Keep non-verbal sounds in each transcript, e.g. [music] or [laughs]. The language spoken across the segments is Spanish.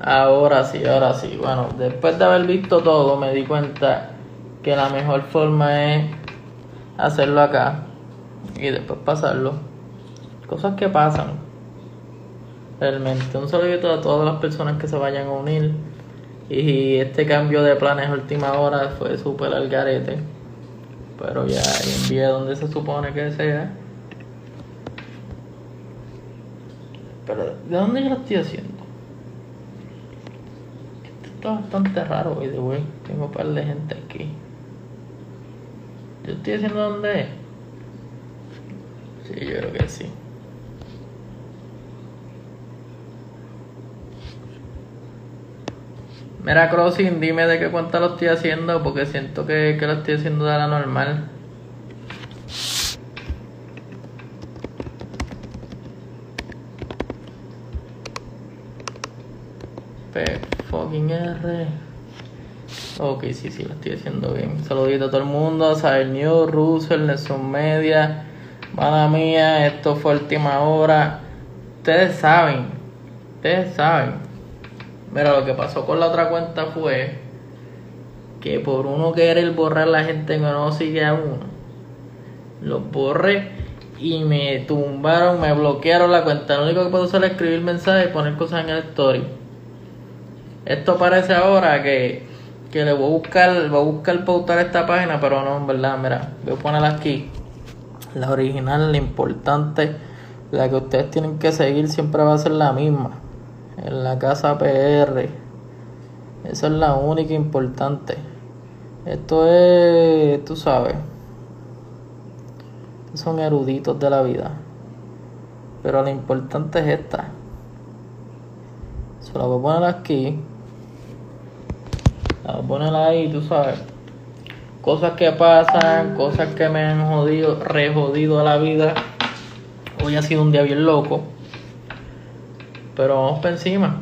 Ahora sí, ahora sí. Bueno, después de haber visto todo, me di cuenta que la mejor forma es hacerlo acá y después pasarlo. Cosas que pasan. Realmente, un saludito a todas las personas que se vayan a unir. Y este cambio de planes a última hora fue súper al garete. Pero ya envié donde se supone que sea. Pero, ¿de dónde yo lo estoy haciendo? Esto está bastante raro, hoy de wey. Tengo un par de gente aquí. ¿Yo estoy haciendo dónde es? Sí, yo creo que sí. Mira, Crossing, dime de qué cuenta lo estoy haciendo porque siento que, que lo estoy haciendo de la normal. Fucking. Ok, sí, sí, lo estoy haciendo bien. Saludito a todo el mundo, a New, Russell, Nelson Media. Mala mía, esto fue última hora. Ustedes saben, ustedes saben. Mira, lo que pasó con la otra cuenta fue que por uno querer borrar la gente que no sigue a uno, los borré y me tumbaron, me bloquearon la cuenta. Lo único que puedo hacer es escribir mensajes y poner cosas en el story. Esto parece ahora que, que le voy a buscar, voy a buscar pautar esta página, pero no, en verdad, mira, voy a ponerla aquí. La original, la importante, la que ustedes tienen que seguir siempre va a ser la misma. En la casa PR. Esa es la única importante. Esto es, tú sabes. Son eruditos de la vida. Pero lo importante es esta. Se la voy a poner aquí. Voy a ahí, tú sabes. Cosas que pasan, cosas que me han jodido, re jodido a la vida. Hoy ha sido un día bien loco. Pero vamos para encima.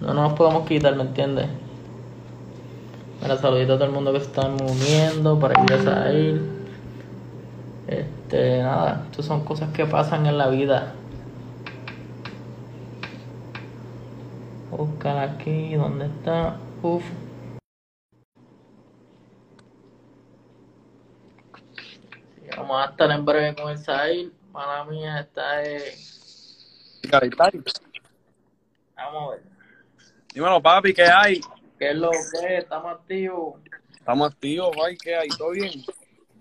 No nos podemos quitar, ¿me entiendes? Mira, saludito a todo el mundo que se están uniendo para ir a salir. Este, nada, estas son cosas que pasan en la vida. Buscar aquí, ¿dónde está? Uf. Vamos a estar en breve con el Sahil. Mala mía, esta es. Vamos a ver. Dímelo, papi, ¿qué hay? ¿Qué es lo que es? Estamos activos. Estamos activos, papi, ¿qué hay? ¿Todo bien?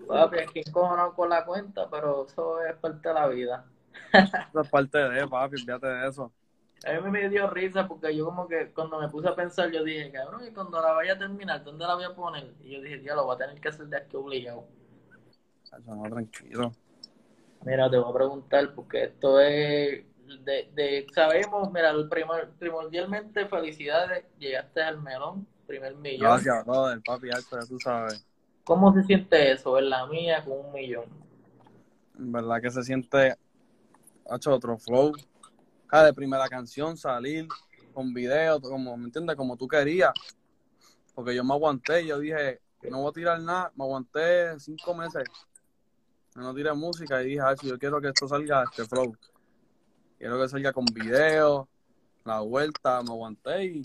Papi, aquí encojonado con la cuenta, pero eso es parte de la vida. Eso es parte de, papi, fíjate de eso. A mí me dio risa porque yo como que cuando me puse a pensar, yo dije, cabrón, y cuando la vaya a terminar, ¿dónde la voy a poner? Y yo dije, ya lo voy a tener que hacer de aquí obligado. No, tranquilo. Mira, te voy a preguntar porque esto es de, de sabemos, mira, primor, primordialmente felicidades, llegaste al melón, primer millón. Gracias, brother, papi, alto, ya tú sabes. ¿Cómo se siente eso, en la mía con un millón? En verdad que se siente, ha hecho otro flow. Cada de primera canción salir con video, como, ¿me entiendes? Como tú querías. Porque yo me aguanté, yo dije, no voy a tirar nada, me aguanté cinco meses. No tiré música y dije, yo quiero que esto salga este flow. Quiero que salga con video, la vuelta, me aguanté y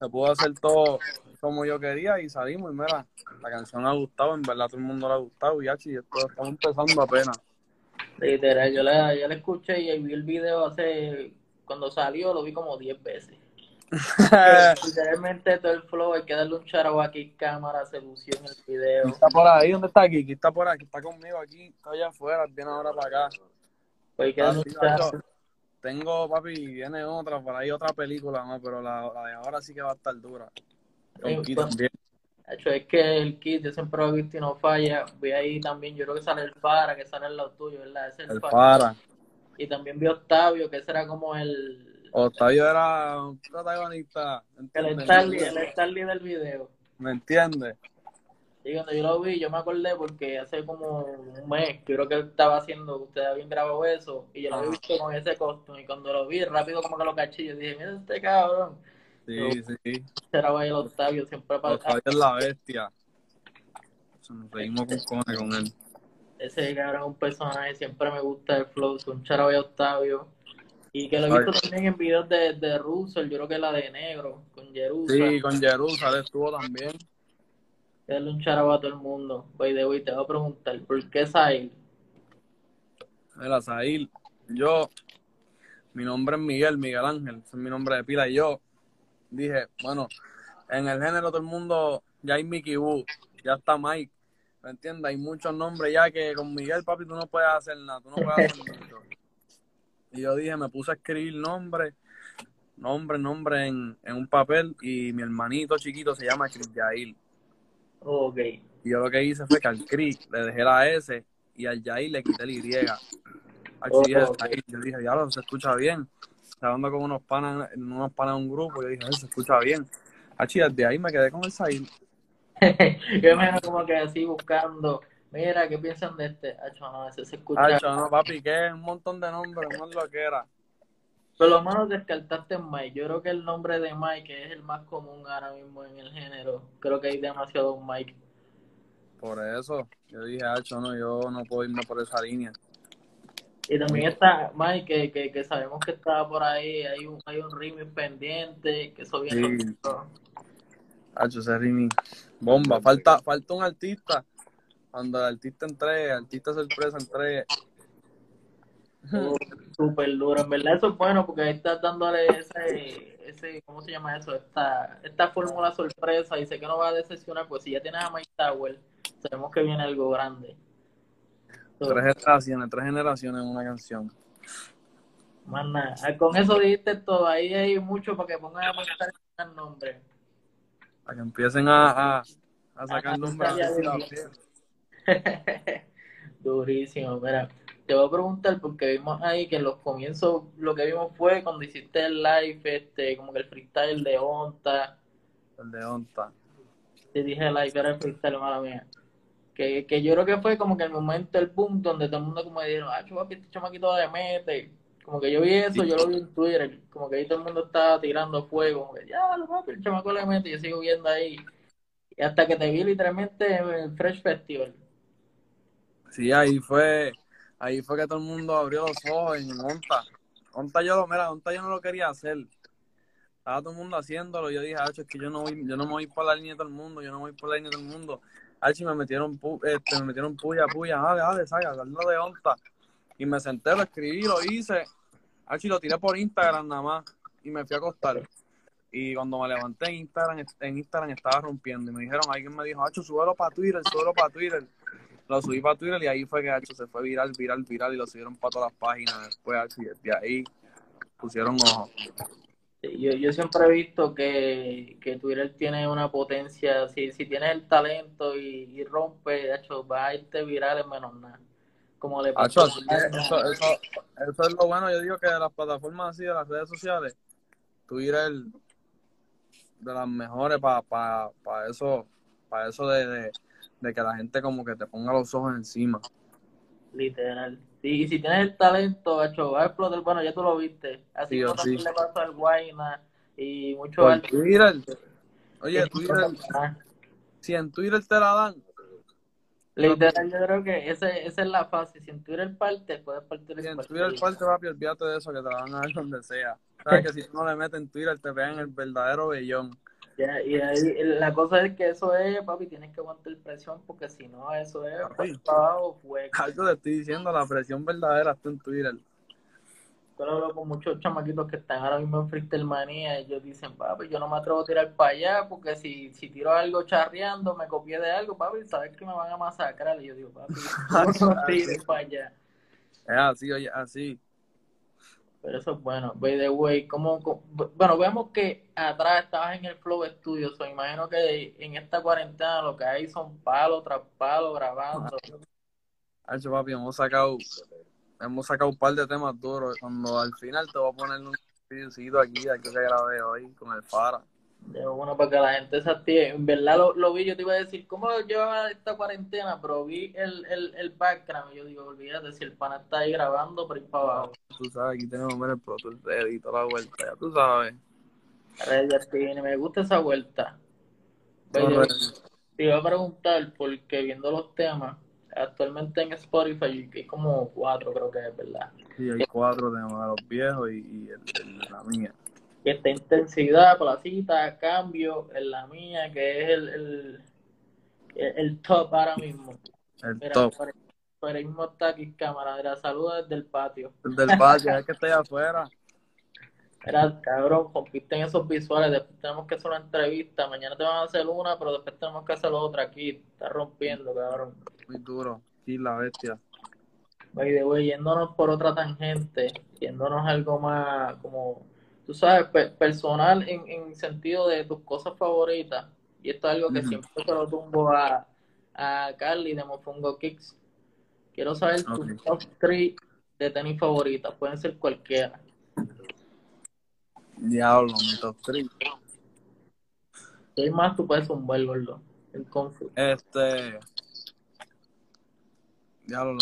se pudo hacer todo como yo quería y salimos y mira, la canción ha gustado, en verdad todo el mundo le ha gustado y esto estamos empezando apenas. Literal, yo la, yo la escuché y vi el video hace, cuando salió lo vi como 10 veces. [laughs] Literalmente todo el flow, hay que darle un charo aquí, cámara, se lució en el video. Está por ahí, ¿dónde está Kiki? Está por aquí, está conmigo aquí, está allá afuera, viene ahora para acá. Pues hay que darle un. Tengo, papi, viene otra, por ahí otra película, ¿no? pero la, la de ahora sí que va a estar dura. Kiki también. hecho, es que el kit, yo siempre lo he visto y no falla. Vi ahí también, yo creo que sale el Fara, que sale al lado tuyo, ¿verdad? Es el, El Fara. Y también vi Octavio, que ese era como el, Octavio era un protagonista. el. Starly, el Starly del video. ¿Me entiendes? Y cuando yo lo vi, yo me acordé porque hace como un mes, creo que él estaba haciendo, usted habían grabado eso, y yo lo había visto con ese costume, y cuando lo vi, rápido como que lo caché, yo dije, mira este cabrón. Sí, sí. Será el Octavio, siempre para Octavio es la bestia. Nos reímos con cojones con él. ese cabrón es un personaje, siempre me gusta el flow, un charabe Octavio. Y que lo he visto también en videos de, de Russell, yo creo que la de negro, con Jerusalén. Sí, con Jerusalén estuvo también. Darle un charabo a todo el mundo. Voy de hoy te voy a preguntar, ¿por qué Sahil? Mira, Sahil, yo, mi nombre es Miguel, Miguel Ángel, ese es mi nombre de pila. Y yo dije, bueno, en el género todo el mundo, ya hay Mickey Wu, ya está Mike, ¿me entiendes? Hay muchos nombres ya que con Miguel, papi, tú no puedes hacer nada, tú no puedes hacer mucho. Y yo dije, me puse a escribir nombres, nombre, nombre en, en un papel y mi hermanito chiquito se llama Chris Yair. Ok. Y yo lo que hice fue que al Chris le dejé la S y al Yair le quité el Y. Al Oh. Yair. Yo dije, diablo, se escucha bien. Estaba hablando con unos panas, unos panas de un grupo, yo dije, "Ay, se escucha bien. Achí, desde ahí me quedé con el Zahir. [laughs] Yo me como que así buscando, mira, ¿qué piensan de este? Acho, no, ese se escucha. Hacho, no, papi, que es un montón de nombres, no es lo que era. Pero lo malo descartaste Mike. Yo creo que el nombre de Mike es el más común ahora mismo en el género. Creo que hay demasiados Mike. Por eso, yo dije, Hacho, no, yo no puedo irme por esa línea. Y también está Mike, que, que, que sabemos que estaba por ahí. Hay un, hay un remix pendiente, que eso viene. Sí. Hacho, ese Rimi, bomba. Falta, falta un artista. Cuando el artista entregue, artista sorpresa entregue. Oh, Súper duro. En verdad eso es bueno porque ahí estás dándole ese, ese, ¿cómo se llama eso? Esta, esta fórmula sorpresa y sé que no va a decepcionar, pues si ya tienes a Mike Tower, sabemos que viene algo grande. So, Tres generaciones, tres generaciones en una canción. más nada. Ah, Con eso dijiste todo, ahí hay mucho para que pongan a pensar el nombre. Para que empiecen a, a, a sacar Ah, nombres [laughs] Durísimo, mira, te voy a preguntar porque vimos ahí que en los comienzos lo que vimos fue cuando hiciste el live, este, como que el freestyle de Onta, El de Onta. te dije live, era el freestyle, mala mía. Que, que yo creo que fue como que el momento, el boom, donde todo el mundo como dijeron, ah, papi, este chamaquito le mete. Como que yo vi eso, yo lo vi en Twitter, como que ahí todo el mundo estaba tirando fuego, como que ya, lo papi, el chamaco le mete, yo sigo viendo ahí. Y hasta que te vi literalmente en el Fresh Festival. Sí, ahí fue, ahí fue que todo el mundo abrió los ojos en Onta. Onta yo mira, Onta yo no lo quería hacer. Estaba todo el mundo haciéndolo. Yo dije, Hacho, es que yo no yo no me voy por la línea de todo el mundo, yo no voy por la línea de todo el mundo. Hacho, me metieron, este, me metieron puya, puya, dale, dale, saca, hazlo de Onta. Y me senté, lo escribí, lo hice. Hacho, lo tiré por Instagram nada más. Y me fui a acostar. Y cuando me levanté en Instagram, en Instagram estaba rompiendo. Y me dijeron, alguien me dijo, Hacho, súbelo para Twitter, súbelo para Twitter. Lo subí para Twitter y ahí fue que se fue viral, viral, viral. Y lo subieron para todas las páginas. Después, y desde ahí pusieron ojo. Yo, yo siempre he visto que, que Twitter tiene una potencia, si, si tienes el talento y, y rompe, de hecho, va a irte viral en menos nada. Como le pasó así es, eso, eso, eso es lo bueno. Yo digo que de las plataformas así, de las redes sociales, Twitter de las mejores para pa, pa eso, para eso de, de, de que la gente como que te ponga los ojos encima. literal. Sí, y si tienes el talento, hecho, va a explotar. Bueno, ya tú lo viste. Así Sí, como sí. le pasó al Guayna y muchos Por. Twitter, oye, Twitter, si en Twitter te la dan, Literal, yo creo que ese, esa es la fase. Si en Twitter parte, puedes partir si en Twitter parte, papi, olvídate de eso, que te la van a dar [laughs] donde sea. Sabes que si tú no le metes en Twitter, te pegan el verdadero bellón. Ya, y ahí, la cosa es que eso es, papi, tienes que aguantar presión porque si no, eso es Papi. abajo. Algo te estoy diciendo, la presión verdadera está en Twitter. Yo lo hablo con muchos chamaquitos que están ahora mismo en Freestyle Manía y ellos dicen, papi, yo no me atrevo a tirar para allá porque si, si tiro algo charreando, me copié de algo, papi, sabes que me van a masacrar. Y yo digo, papi, [laughs] no tires para allá. Es así, oye, así. Pero eso es bueno. By the way, ¿cómo, cómo- bueno, vemos que atrás estabas en el Flow Studio, so imagino que en esta cuarentena lo que hay son palos tras palos grabando. Hacho, papi, hemos sacado, hemos sacado un par de temas duros. Cuando al final te voy a poner un videocito aquí, aquí que grabé hoy con el Fara. De para que la gente se. En verdad lo, lo vi, yo te iba a decir, ¿cómo llevaba esta cuarentena? Pero vi el, el, el background y yo digo, olvídate, si el pana está ahí grabando por ir para abajo. Tú sabes, aquí tenemos el Pro ready y toda la vuelta, ya tú sabes. Me gusta esa vuelta. Te iba a preguntar, porque viendo los temas, actualmente en Spotify hay como cuatro, creo que es verdad. Sí, hay cuatro de los viejos y, y el, el- la mía. Que está intensidad, placita, cambio, en la mía, que es el, el, el, el top ahora mismo. El Mira, top. por, por ahí mismo está aquí cámara, mira, saluda desde el patio. El del patio, es que allá afuera. Mira, cabrón, compiten esos visuales, después tenemos que hacer una entrevista, mañana te van a hacer una, pero después tenemos que hacer otra aquí, está rompiendo, cabrón. Muy duro. Sí, la bestia. By the way, yéndonos por otra tangente, yéndonos algo más como, tú sabes, pe- personal en, en sentido de tus cosas favoritas. Y esto es algo que siempre se lo tumbo a, a Carly de Mofongo Kicks. Quiero saber tus top 3 de tenis favoritas, pueden ser cualquiera. Diablo, mi top 3. Si hay más, tú puedes zumbar, gordo. El Confu. Este. Diablo,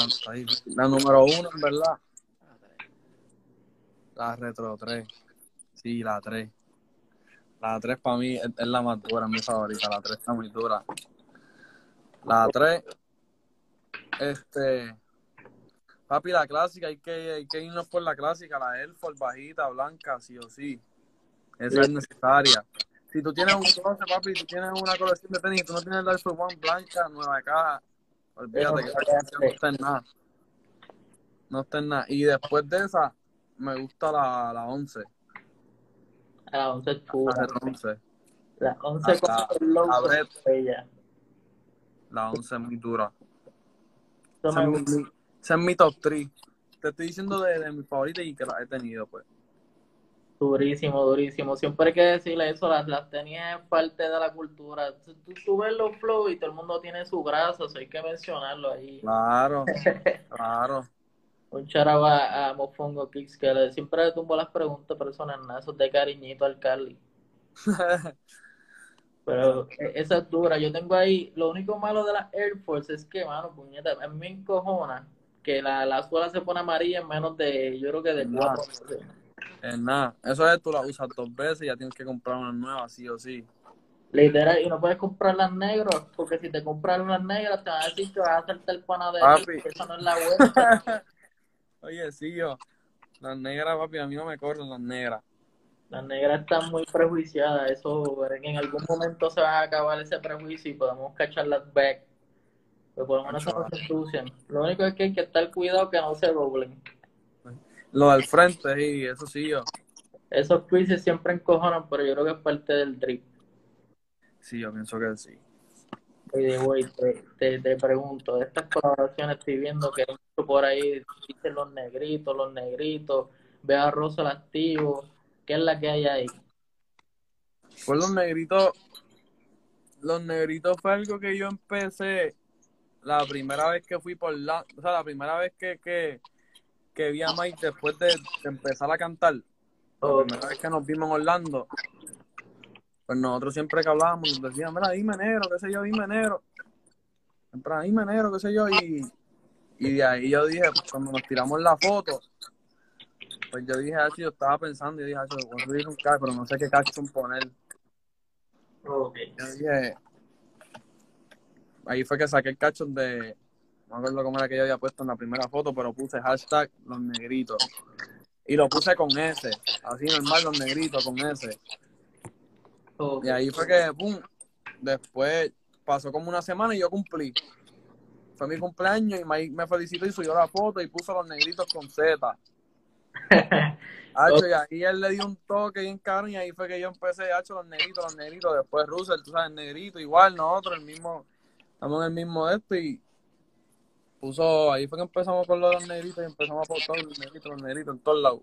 la número uno, en verdad. La Retro 3. Sí, la 3. La 3 para mí es, la más dura, mi favorita. La 3 está muy dura. La 3. Este. Papi, la clásica, hay que, hay que irnos por la clásica, la Force bajita, blanca, sí o sí. Esa es necesaria. Si tú tienes un closet, papi, si tienes una colección de tenis y tú no tienes la Force One blanca, nueva caja, olvídate que esa colección no está en nada. No está en nada. Y después de esa, me gusta la, la 11. A la 11 es La pura. Retro 11. La 11 La- con el logo la Red. bella. La 11 es muy dura. Esa es mi, esa es mi top 3. Te estoy diciendo de, de mis favoritas y que las he tenido, pues. Durísimo, durísimo. Siempre hay que decirle eso, las, las tenías es parte de la cultura. Tú, tú, tú ves los flows y todo el mundo tiene su grasa, eso hay que mencionarlo ahí. Claro, [laughs] claro. Un charaba a, a Mofongo Kicks que le- siempre le tumbo las preguntas personales, nada, eso es de cariñito al Carly. [laughs] Pero e- esa es dura. Yo tengo ahí, lo único malo de las Air Force es que, mano, puñeta, a mí me encojona que la, la suela se pone amarilla en menos de, yo creo que de cuatro meses. Es nada. Eso es, tú la usas dos veces y ya tienes que comprar una nueva, sí o sí. Literal, y no puedes comprar las negras, porque si te compras las negras te van a decir que vas a hacerte el panadería, Papi. esa no es la vuelta. [laughs] Oye, sí, yo. Las negras, papi, a mí no me corren las negras. Las negras están muy prejuiciadas, eso en algún momento se va a acabar ese prejuicio y podemos cachar las back. Pero por lo menos no se ensucian. Lo único es que hay que estar cuidado que no se doblen. Lo del frente, sí, eso sí, yo. Esos twists siempre encojonan, pero yo creo que es parte del drip. Sí, yo pienso que sí. Oye, güey, te, te, te pregunto, de estas colaboraciones estoy viendo que por ahí, dicen los negritos, los negritos, ve a Rosa el activo, ¿qué es la que hay ahí? Pues los negritos, los negritos fue algo que yo empecé la primera vez que fui por la, o sea, la primera vez que, que, que vi a Mike después de, de empezar a cantar, la primera vez que nos vimos en Orlando, pues nosotros siempre que hablábamos nos decían, mira, dime negro, qué sé yo, dime negro. Siempre, dime negro, qué sé yo, y, y de ahí yo dije, pues, cuando nos tiramos la foto, pues yo dije, así, yo estaba pensando, y dije, así, voy a subir un cacho, pero no sé qué cacho poner. ok. Yo dije, ahí fue que saqué el cacho de, no me acuerdo cómo era que yo había puesto en la primera foto, pero puse hashtag los negritos. Y lo puse con S, así normal, los negritos con S. Y ahí fue que, pum, después pasó como una semana y yo cumplí. Fue mi cumpleaños y Mike me felicitó y subió la foto y puso los negritos con Z. [laughs] Hacho, y ahí él le dio un toque bien cabrón y ahí fue que yo empecé, hacho, los negritos, los negritos. Después Russell, tú sabes, negrito, igual nosotros, el mismo, estamos en el mismo de esto y puso, ahí fue que empezamos con los negritos y empezamos a poner los negritos, los negritos en todos lados.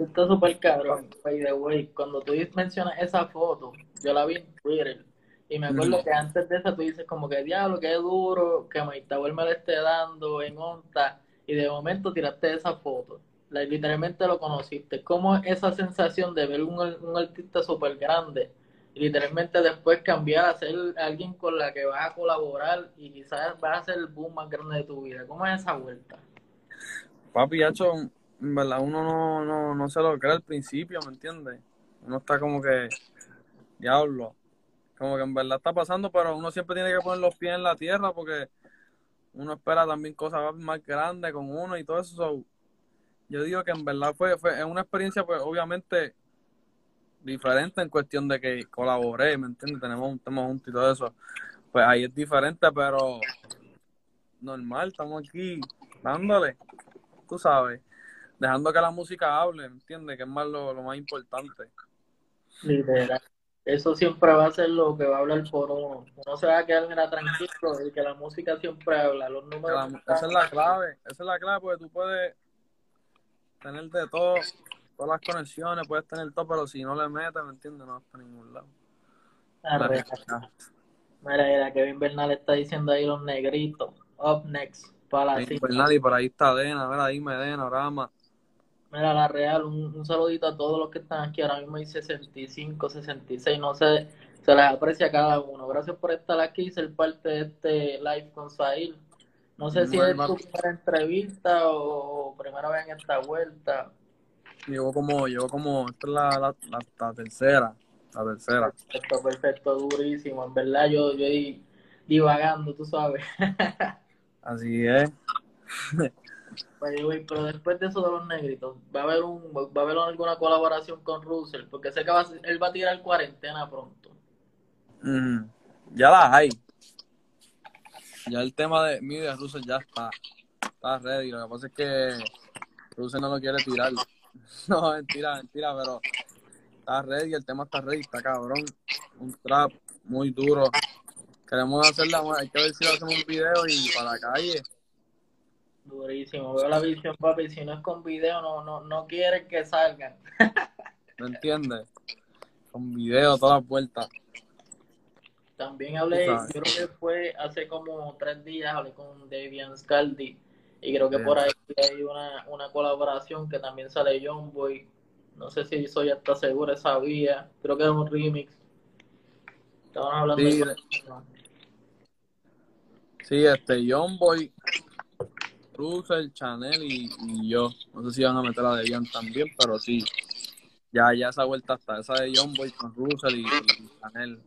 Está súper cabrón, by the way. Cuando tú mencionas esa foto, yo la vi en Twitter. Y me acuerdo que antes de esa tú dices como que diablo, qué duro, que Maitawel me lo esté dando en onta. Y de momento tiraste esa foto. La- literalmente lo conociste. ¿Cómo es esa sensación de ver un, un artista súper grande? Y literalmente después cambiar a ser alguien con la que vas a colaborar y quizás vas a ser el boom más grande de tu vida. ¿Cómo es esa vuelta? Papi, hacho, en verdad uno no, no, no se lo cree al principio, ¿me entiendes? Uno está como que, diablo, como que en verdad está pasando, pero uno siempre tiene que poner los pies en la tierra porque uno espera también cosas más grandes con uno y todo eso. so, yo digo que en verdad fue, fue una experiencia, pues obviamente diferente en cuestión de que colaboré, ¿me entiendes? Tenemos un tema juntos y todo eso. Pues ahí es diferente, pero normal, estamos aquí dándole, tú sabes, dejando que la música hable, ¿me entiendes? Que es más lo, lo más importante. Literal. Eso siempre va a ser lo que va a hablar por uno. Uno se va a quedar mira, tranquilo y que la música siempre habla. Los números. la- esa es la clave, esa es la clave porque tú puedes tener de todo, todas las conexiones, puedes tener todo, pero si no le metes, ¿me entiendes? No vas para ningún lado. Arre. Mira, mira, Kevin Bernal está diciendo ahí los negritos. Up next. Para la. Bernal, y por ahí está Dena, mira, ahí Medena, Rama. Mira, la real, un, un saludito a todos los que están aquí. Ahora mismo hay 65, 66, no sé, se les aprecia a cada uno. Gracias por estar aquí y ser parte de este live con Sahil. No sé si es tu primera entrevista o primera vez en esta vuelta. Llegó como, llegó como, esta es la, la, la, la tercera, la tercera. Perfecto, perfecto, durísimo. En verdad, yo, yo divagando, tú sabes. [laughs] Así es. [laughs] Güey, pero después de eso de los negritos, ¿va a haber un, va a haber alguna colaboración con Russell? Porque sé que él va a tirar cuarentena pronto. Ya las hay. Ya el tema de mí de Russell ya está. Está ready. Lo que pasa es que Russell no lo quiere tirar. [laughs] No, mentira, mentira, pero está ready. El tema está ready, está cabrón. Un trap muy duro. Queremos hacerla, hay que ver si le hacemos un video y para la calle. Durísimo, veo la visión, papi. Si no es con video, no, no, no quieren que salgan. [laughs] ¿Me entiendes? Con video, todas las vueltas. También hablé, yo creo que fue hace como tres días, hablé con Davian Scaldi. Y creo que por ahí hay una, una colaboración que también sale John Boy. No sé si soy hasta seguro, sabía. Creo que es un remix. Estaban hablando Sí, de Sí, este, John Boy, Russell, Chanel y, y yo. No sé si van a meter a Debian también, pero sí. Ya, ya esa vuelta está. Esa de John Boy con Russell y, y Chanel.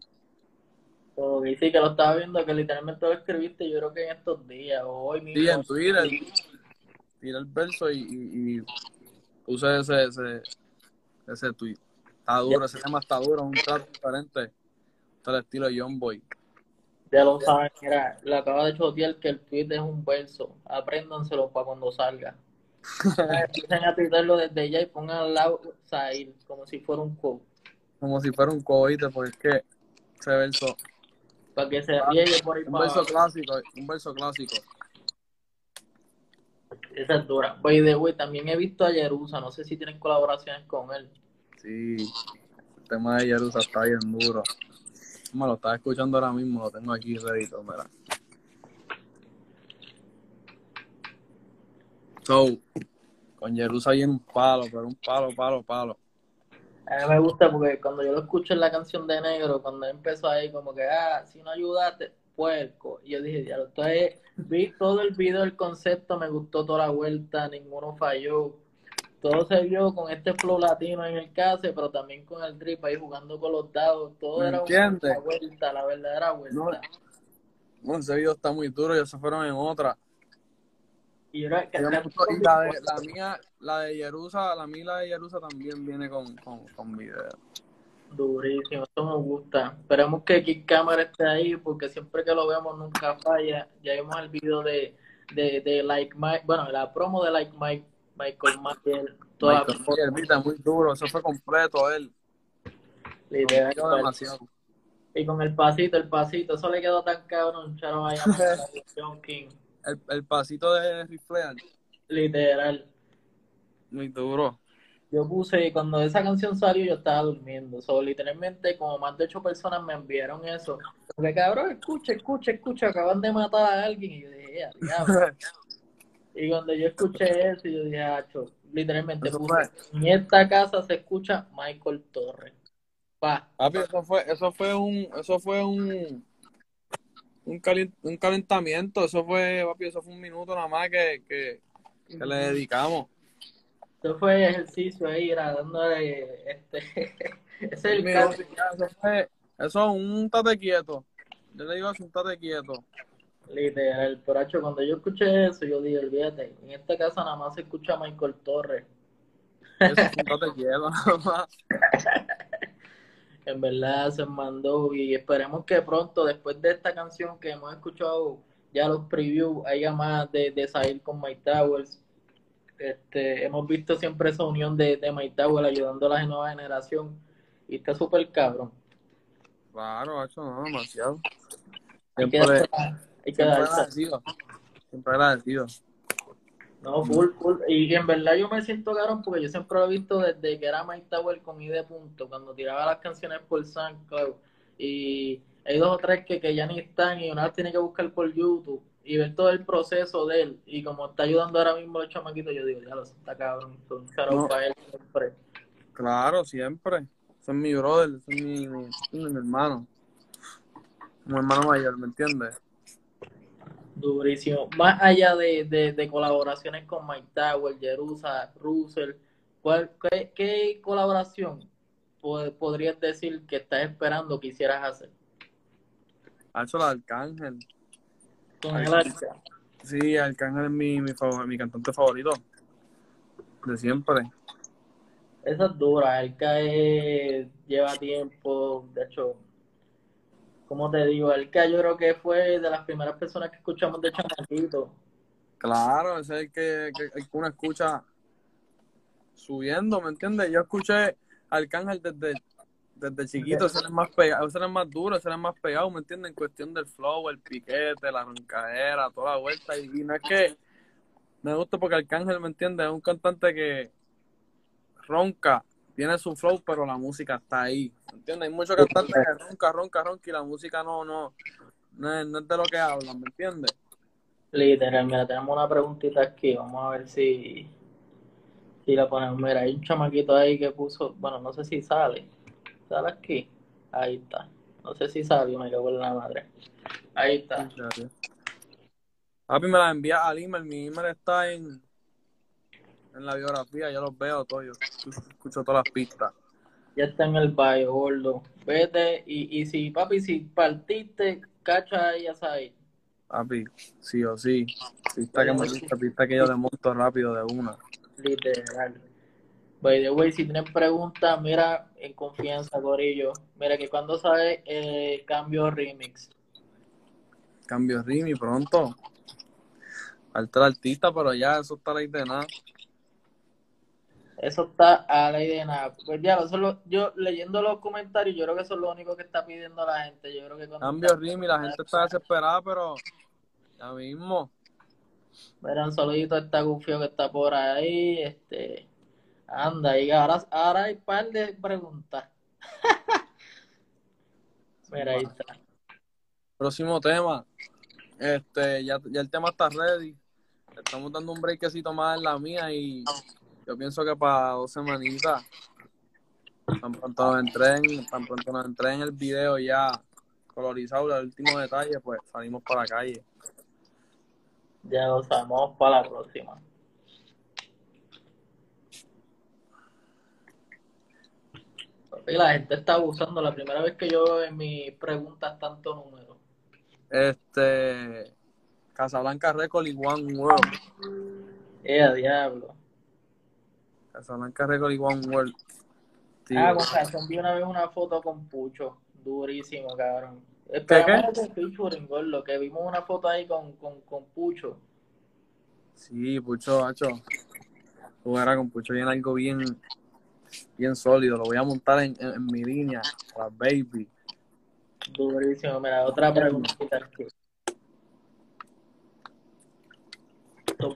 Ok, sí, que lo estaba viendo, que literalmente lo escribiste, yo creo que en estos días, o hoy mismo. Sí, en Twitter. Tira el verso y, y, y puse ese, ese, ese tweet. Está duro, ese tema está duro, un trato diferente. Está el estilo de John Boy. Ya lo saben, mira, le acaba de chotear que el tweet es un verso. Apréndanselo para cuando salga. [laughs] Empiecen a tuitarlo desde ya y pongan al lado Sahil, como si fuera un quote. Como si fuera un cohete, porque es que ese verso, Para que se riegue por ahí un para verso abajo. clásico, un verso clásico. Esa es dura. By the way, también he visto a Jerusa, no sé si tienen colaboraciones con él. Sí, el tema de Jerusa está bien duro. Me lo estaba escuchando ahora mismo, lo tengo aquí redito, mira. So, con Jerusa viene un palo, pero un palo, palo, palo. A mí me gusta porque cuando yo lo escucho en la canción de Negro, cuando empezó ahí como que, ah, si no ayudaste, puerco. Y yo dije, ya lo estoy, vi todo el video, el concepto, me gustó toda la vuelta, ninguno falló. Todo se vio con este flow latino en el case, pero también con el drip ahí jugando con los dados. Todo ¿Me era entiendes? una vuelta, la verdadera vuelta. No. Bueno, ese video está muy duro, ya se fueron en otra. Y era- la, de, la mía, la de Jerusa, la mía y la de Jerusa también viene con, con, con video. Durísimo, eso me gusta. Esperemos que Kick Camera esté ahí porque siempre que lo vemos nunca falla. Ya vimos el video de, de, de Like Mike, bueno, la promo de Like Mike, Michael Mayer, toda Michael Mayer, muy duro, eso fue completo él. literal. Demasiado. Y con el pasito, el pasito, eso le quedó tan cabrón, Charo ahí a John King. El, el pasito de Riflear, Literal. muy duro. Yo puse, cuando esa canción salió, yo estaba durmiendo. So, literalmente, como más de ocho personas me enviaron eso. Porque cabrón, escucha, escucha, escucha, acaban de matar a alguien. Y yo dije, ya, diablo. [laughs] Y cuando yo escuché eso, yo dije, acho, literalmente Eso puse, en esta casa se escucha Michael Torres. Pa, Papi, eso fue, eso fue un, eso fue un, un, cali- un calentamiento, eso fue, papi, eso fue un minuto nada más que, que, que le dedicamos. eso fue ejercicio ahí, dándole, este, [laughs] ese es el Mira, eso fue, Eso es un tate quieto. Yo le digo es un tate quieto. Literal, pero cuando yo escuché eso, yo dije, olvídate, en esta casa nada más se escucha Michael Torres. Eso quieto, [laughs] nada más. en verdad se mandó y esperemos que pronto, después de esta canción que hemos escuchado ya los previews, haya más de, de salir con My Towers. Este, hemos visto siempre esa unión de, de My Towers ayudando a la nueva generación y está súper cabrón. Claro, hecho no, demasiado. Siempre, hay que, agradecido. Siempre agradecido. No, full, full. Y en verdad yo me siento caro porque yo siempre lo he visto desde que era Mike Tower con ID punto, cuando tiraba las canciones por SoundCloud. Y hay dos o tres que, que ya ni están y una vez tiene que buscar por YouTube y ver todo el proceso de él. Y como está ayudando ahora mismo el chamaquito, yo digo, ya lo está cabrón. Son no. para él siempre. Claro, siempre. Son mi brother, son mi, mi, mi hermano. Mi hermano mayor, ¿me entiendes? Durísimo. Más allá de, de, colaboraciones con Mike Tower, Jerusa, Russell, ¿cuál, qué, colaboración podrías decir que estás esperando que quisieras hacer? Ha hecho la Arcángel. ¿Con el? Sí, Arcángel es mi, mi, mi cantante favorito. De siempre. Esa es dura. Arca lleva tiempo. De hecho, como te digo, el que yo creo que fue de las primeras personas que escuchamos de chamaquito. Claro, ese es el que, que, uno escucha subiendo, ¿me entiendes? Yo escuché Arcángel desde, desde chiquito, ese es más pegado, ese es más duro, ese es más pegado, ¿me entiendes? En cuestión del flow, el piquete, la roncadera, toda la vuelta. Y, y no es que me gusta porque Arcángel, ¿me entiendes? Es un cantante que ronca, tiene su flow, pero la música está ahí. ¿Entiendes? Hay muchos cantantes que ronca, ronca, ronca y la música no, no, no es, de lo que hablan, ¿me entiendes? Literal, mira, tenemos una preguntita aquí, vamos a ver si, si la ponemos. Mira, hay un chamaquito ahí que puso, bueno, no sé si sale, sale aquí, ahí está. No sé si sale, me cago en la madre. Ahí está. Papi, me la envía al email, mi email está en, en la biografía, yo los veo todos, yo escucho todas las pistas. Ya está en el bio, gordo. Vete, y, y si, papi, si partiste, cacha ahí, ya sabes. Papi, sí o sí. Pista que me gusta, pista que yo desmonto rápido de una. Literal. By the way, si tienen preguntas, mira, en confianza, Gorillo. Mira, que cuando sale eh, Cambio Remix. Cambio Remix, pronto. Falta el artista, pero ya eso está ahí de nada. Eso está a la idea de nada. Pues ya, solo, yo leyendo los comentarios, yo creo que eso es lo único que está pidiendo la gente. Yo creo que Cambio Rimi, la gente está desesperada, pero ya mismo. Verán, saludito a esta gufio que está por ahí. Este, anda, y ahora, ahora hay un par de preguntas. [laughs] Mira, ahí está. Próximo tema. Este, ya, ya el tema está ready. Estamos dando un breakcito más en la mía y yo pienso que para dos semanitas, tan pronto nos entren, tan pronto nos entren el video ya colorizado, el último detalle, pues salimos para la calle. Ya lo sabemos para la próxima. la gente está abusando. La primera vez que yo en mis preguntas tanto número. Este. Casablanca Record y One World. Eh, diablo. Casablanca Record y One World. Ah, con razón, vi una vez una foto con Pucho. Durísimo, cabrón. ¿Qué, qué? lo que vimos una foto ahí con, con, con Pucho. Sí, Pucho, hacho. Jugará con Pucho viene algo bien, bien sólido. Lo voy a montar en, en, mi línea, la baby. Durísimo, mira, otra preguntita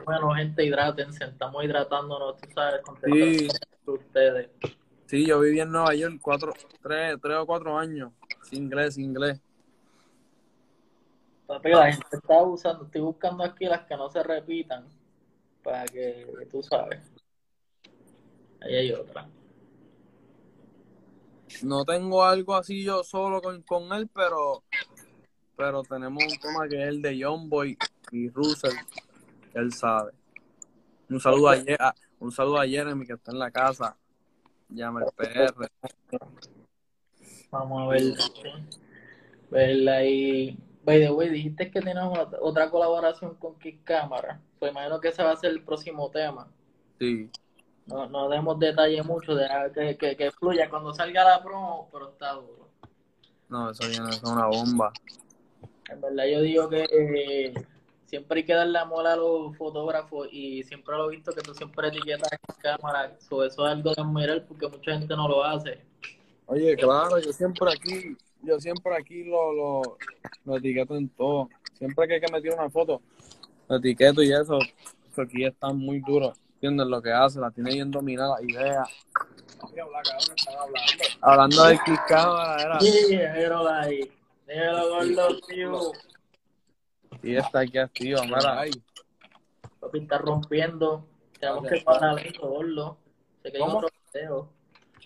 bueno, gente, hidrátense, estamos hidratándonos, tú sabes, con sí. ustedes. Sí, yo viví en Nueva York cuatro, tres, tres o cuatro años, sin inglés, sin inglés. la gente está usando, estoy buscando aquí las que no se repitan, para que tú sabes. Ahí hay otra. No tengo algo así yo solo con, con él, pero pero tenemos un tema que es el de John Boy y Russell él sabe. Un saludo a, un saludo a Jeremy que está en la casa. Llama el PR. Vamos a ver. Verla ahí. By the way, dijiste que tienes otra colaboración con Kick Cámara. Pues imagino que ese va a ser el próximo tema. Sí. No, no demos detalle mucho, de que, que, que, fluya cuando salga la promo, pero está duro. No, eso viene es una bomba. En verdad yo digo que eh, siempre hay que darle amor a los fotógrafos y siempre lo he visto que tú siempre etiquetas en cámara. eso es algo de admirar porque mucha gente no lo hace. Oye, claro, yo siempre aquí, yo siempre aquí lo, lo, lo etiqueto en todo. Siempre que hay que meter una foto, lo etiqueto y eso, eso aquí está muy duro. ¿Entiendes lo que hace? La tiene bien dominada la idea. Hablando de Kick Cámara, era. Sí, déjalo ahí. Déjalo gordo, tío. Y está aquí activa, mira. Ahí. Papi está rompiendo. Tenemos que parar esto, gordo. Se que hay otro video.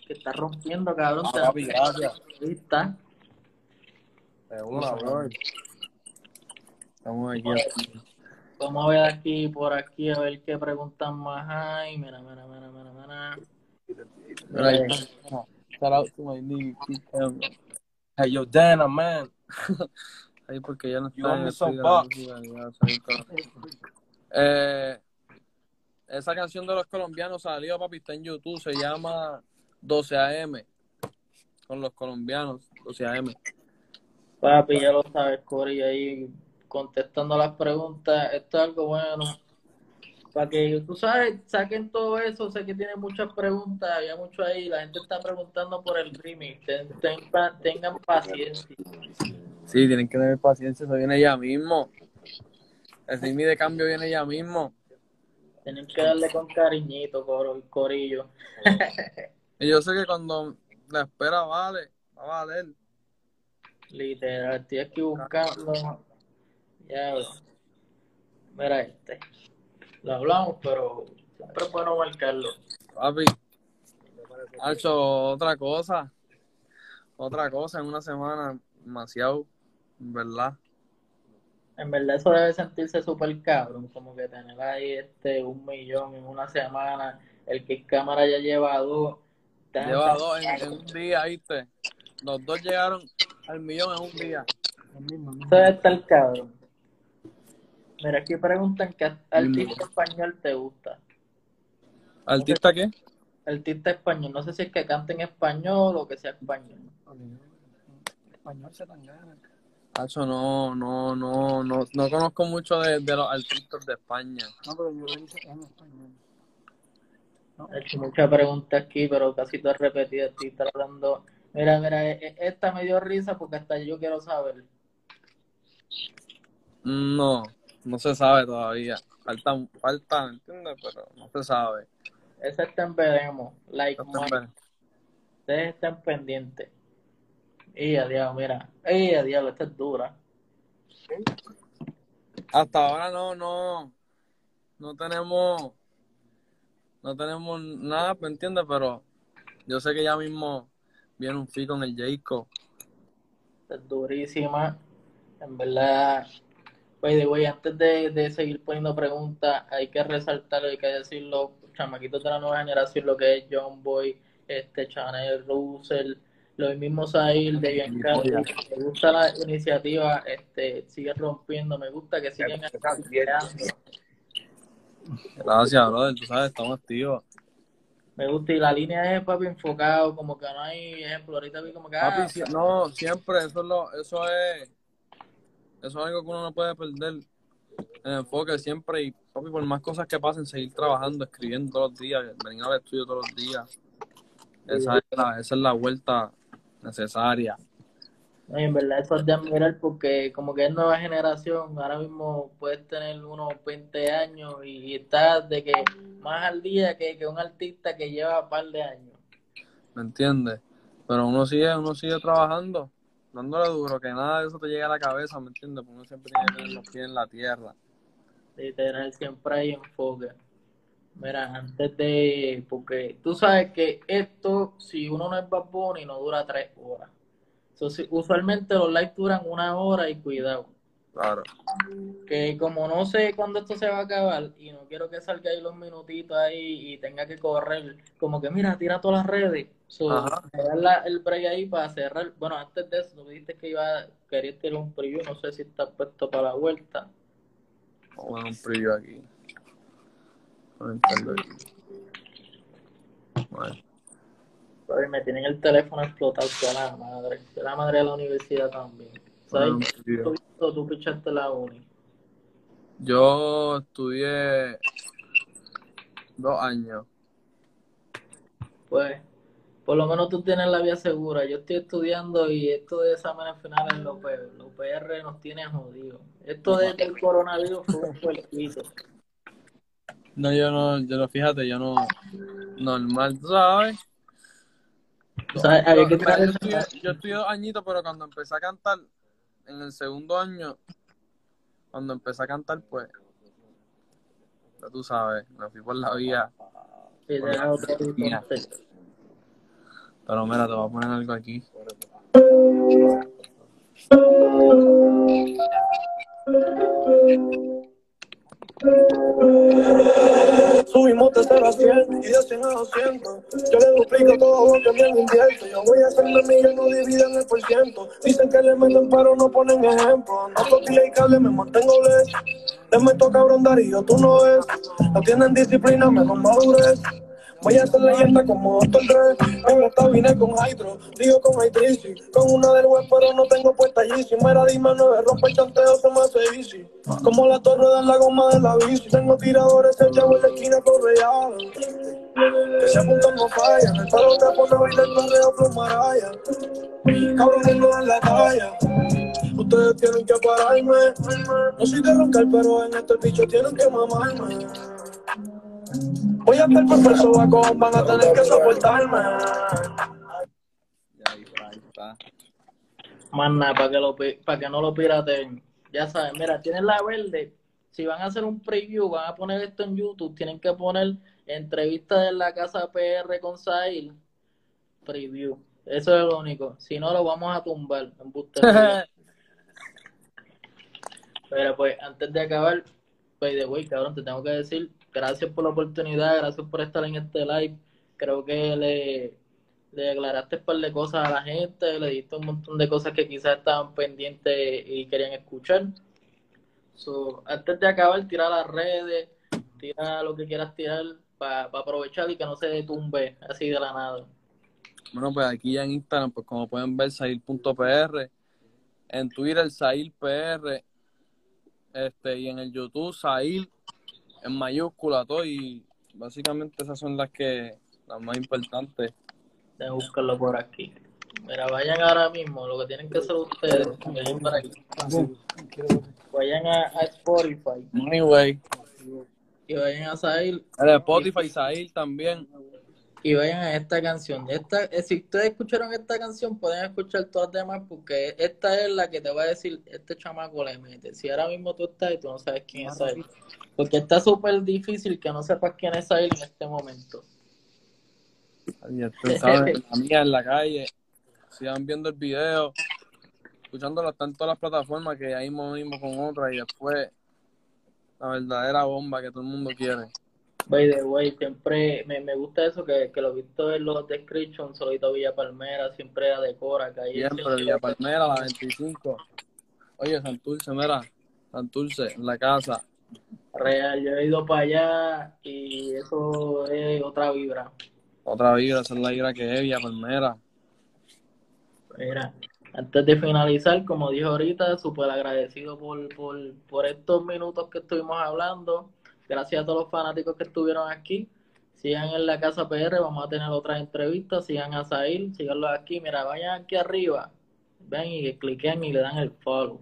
Que está rompiendo, cabrón. Ah, papi, gracias. Está. Seguro, bro. Estamos aquí. Vamos a ver aquí, por aquí, a ver qué preguntas más hay. Mira, mira, mira, mira, mira. Mira. Shout out to my knee. Hey, yo, Dana, man. [laughs] Ahí porque ya no está. eh, esa canción de los colombianos salió, papi, está en YouTube. Se llama 12 AM. Con los colombianos, 12 AM. Papi, ya lo sabes, Cory, ahí contestando las preguntas. Esto es algo bueno. Para que tú sabes, saquen todo eso. Sé que tienen muchas preguntas, había mucho ahí. La gente está preguntando por el remix. tengan paciencia. Sí, tienen que tener paciencia. Eso viene ya mismo. El remix de cambio viene ya mismo. Tienen que darle con cariñito, coro, corillo. y yo sé que cuando la espera vale, va a valer. Literal, estoy aquí buscando ya, mira este. Lo hablamos, pero siempre es bueno marcarlo. Papi, ha hecho otra cosa. Otra cosa en una semana, demasiado, ¿verdad? En verdad eso debe sentirse súper cabrón, como que tener ahí este un millón en una semana, el que cámara ya lleva dos. Lleva dos en, un día, ¿viste? Los dos llegaron al millón en un día. Eso debe estar cabrón. Mira, aquí preguntan qué artista español te gusta. ¿Artista qué? Artista español. No sé si es que cante en español o que sea español. Español se tan Eso no, no, no, no, no conozco mucho de, de, los artistas de España. No, pero yo lo hice en español. He hecho muchas preguntas aquí, pero casi todas repetidas. Estoy tratando. Mira, mira, e, e, esta me dio risa porque hasta yo quiero saber. No. No se sabe todavía. Falta, falta, ¿me entiendes? Pero no se sabe. Ese está en veremos. Like, Ustedes están pendientes. Y a diablo, mira. Y a diablo, esta es dura. Hasta ahora no, no. No tenemos. No tenemos nada, ¿me entiendes? Pero yo sé que ya mismo viene un fi con el Jayco. Es durísima. En verdad, By the way, antes de, de seguir poniendo preguntas, hay que resaltar, hay que decirlo, chamaquitos de la nueva generación, lo que es John Boy, este Chanel, Russell, los mismos Sahil de Bianca, me gusta la iniciativa, este, sigue rompiendo, me gusta que sigan. Gracias, brother, tú sabes, estamos activos. Me gusta, y la línea es papi enfocado, como que no hay ejemplo, ahorita vi como que... Papi, ah, no, siempre, eso es, lo, eso es eso es algo que uno no puede perder. El enfoque siempre y, papi, por más cosas que pasen, seguir trabajando, escribiendo todos los días, venir al estudio todos los días. Esa es la, esa es la vuelta necesaria. en verdad eso es de admirar porque como que es nueva generación, ahora mismo puedes tener unos 20 años y estás de que más al día que, que un artista que lleva un par de años. ¿Me entiendes? Pero uno sigue, uno sigue trabajando dándole duro, que nada de eso te llegue a la cabeza, ¿me entiendes? Porque uno siempre tiene que tener los pies en la tierra. Literal, siempre hay enfoque. Mira, antes de. Porque tú sabes que esto, si uno no es Bad Bunny, no dura tres horas. usualmente los likes duran una hora y cuidado. Claro. Que como no sé cuándo esto se va a acabar y no quiero que salga ahí los minutitos ahí y tenga que correr, como que mira, tira todas las redes. So, la- el break ahí para cerrar. Bueno, antes de eso, tú dijiste que iba, querías tener un preview, no sé si está puesto para la vuelta. Vamos a poner un preview aquí. Aquí. Vale. Me tienen el teléfono explotado, que la madre, que la madre de la universidad también. ¿Sabes? Preview. Tú, tú pichaste la uni. Yo estudié dos años. Pues, por lo menos tú tienes la vía segura. Yo estoy estudiando y esto de exámenes finales, los, los PR nos tiene jodidos. Esto de- del coronavirus fue un puerquito. No, yo no, yo no, fíjate, yo no, normal, tú sabes. O sea, había que Yo, el- estudié, yo estudié dos añitos, pero cuando empecé a cantar, en el segundo año, cuando empecé a cantar, pues, ya tú sabes, me fui por la vía. da otro Mira. contexto. Pero mira, te voy a poner algo aquí. Subimos de 0 a 100 y de 100 a 200. Yo le duplico todo lo que me invierto. Yo voy a hacerme millón, no dividen el por ciento. Dicen que le meten, pero no ponen ejemplo. Ando tortilla y cable, me mantengo lejos. Les meto cabrón Darío, tú no ves. No tienen disciplina, mejor madurez. Voy a ser leyenda como Dr. Dre. En esta vine con Hydro, digo con Hydrici. Con una del web, pero no tengo puesta allí. Si me la dime nueve, rompe el chanteo, se me hace easy. Como la torre de la goma de la bici. Tengo tiradores echados en la esquina correados. Que se apuntan no fallan. El palo te pone a bailar correo por maraya. Cabrón, no en la talla. Ustedes tienen que pararme. No soy de roncar, pero en este bicho tienen que mamarme. Voy a estar por preso vacón, van a tener que soportarme. Ahí está, ahí está. Más nada, para que, lo, para que no lo pirateen. Ya saben, mira, tienen la verde. Si van a hacer un preview, van a poner esto en YouTube, tienen que poner entrevista de la casa PR con Sahil, preview. Eso es lo único. Si no, lo vamos a tumbar. Embuste. [laughs] Pero pues, antes de acabar, by the way, cabrón, te tengo que decir, gracias por la oportunidad, gracias por estar en este live. Creo que le, le aclaraste un par de cosas a la gente, le diste un montón de cosas que quizás estaban pendientes y querían escuchar. So, antes de acabar, tira las redes, tira lo que quieras tirar para aprovechar y que no se tumbe así de la nada. Bueno, pues aquí en Instagram, pues como pueden ver, Sahil.pr. En Twitter, SahilPR. Este, y en el YouTube, Sahil en mayúscula, todo. Y básicamente esas son las que, las más importantes. Déjame buscarlo por aquí. Mira, vayan ahora mismo, lo que tienen que hacer ustedes, vayan por aquí. Vayan a, a Spotify Anyway, y vayan a Sahil el Spotify, Sahil también. Y vayan a esta canción. Esta, eh, si ustedes escucharon esta canción, pueden escuchar todas las demás porque esta es la que te va a decir, este chamaco le mete. Si ahora mismo tú estás y tú no sabes quién es Sahil. Porque está súper difícil que no sepas quién es Sahil en este momento. Y saben, [laughs] la mía en la calle. Sigan viendo el video, escuchándolo hasta en todas las plataformas que ahí mismo con otra y después la verdadera bomba que todo el mundo quiere. By the way, siempre me, me gusta eso que, que lo he visto en los descriptions, solito Villa Palmera, siempre decora, que ahí Siempre, Villa Palmera, la 25. Oye, Santurce, mira, Santurce, en la casa. Real, yo he ido para allá y eso es otra vibra. Otra vibra, esa es la vibra que es Villa Palmera. Mira, antes de finalizar, como dije ahorita, súper agradecido por, por, por estos minutos que estuvimos hablando. Gracias a todos los fanáticos que estuvieron aquí. Sigan en la Casa PR, vamos a tener otras entrevistas. Sigan a Zahil, síganlo aquí. Mira, vayan aquí arriba. Ven y cliquen y le dan el follow.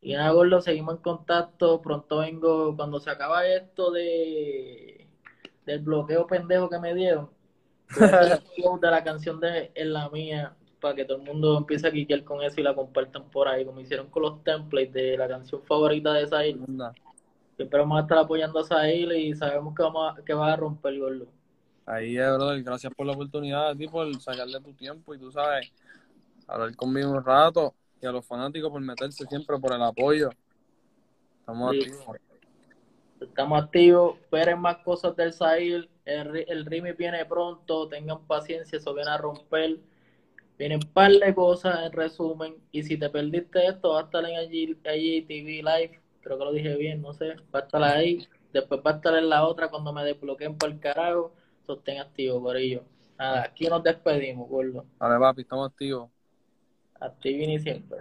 Y nada, gordo, seguimos en contacto. Pronto vengo, cuando se acaba esto de del bloqueo pendejo que me dieron, de la canción de En la mía para que todo el mundo empiece a quiquear con eso y la compartan por ahí, como hicieron con los templates de la canción favorita de Sahil. Anda. Siempre vamos a estar apoyando a Sahil y sabemos que, vamos a- que va a romper, gordo. Ahí es, brother. Gracias por la oportunidad a ti, por sacarle tu tiempo y tú sabes, hablar conmigo un rato. y a los fanáticos por meterse siempre por el apoyo. Estamos Sí. activos. Estamos activos, esperen más cosas del Sahil. El, el remix viene pronto, tengan paciencia, eso viene a romper. Vienen un par de cosas en resumen. Y si te perdiste esto, va a estar en allí, allí TV Live. Creo que lo dije bien, no sé. Va a estar ahí. Después va a estar en la otra cuando me desbloqueen por el carajo. Sostén activo, por ello. Nada, aquí nos despedimos, gordo. Dale, papi, estamos activos. Activini siempre.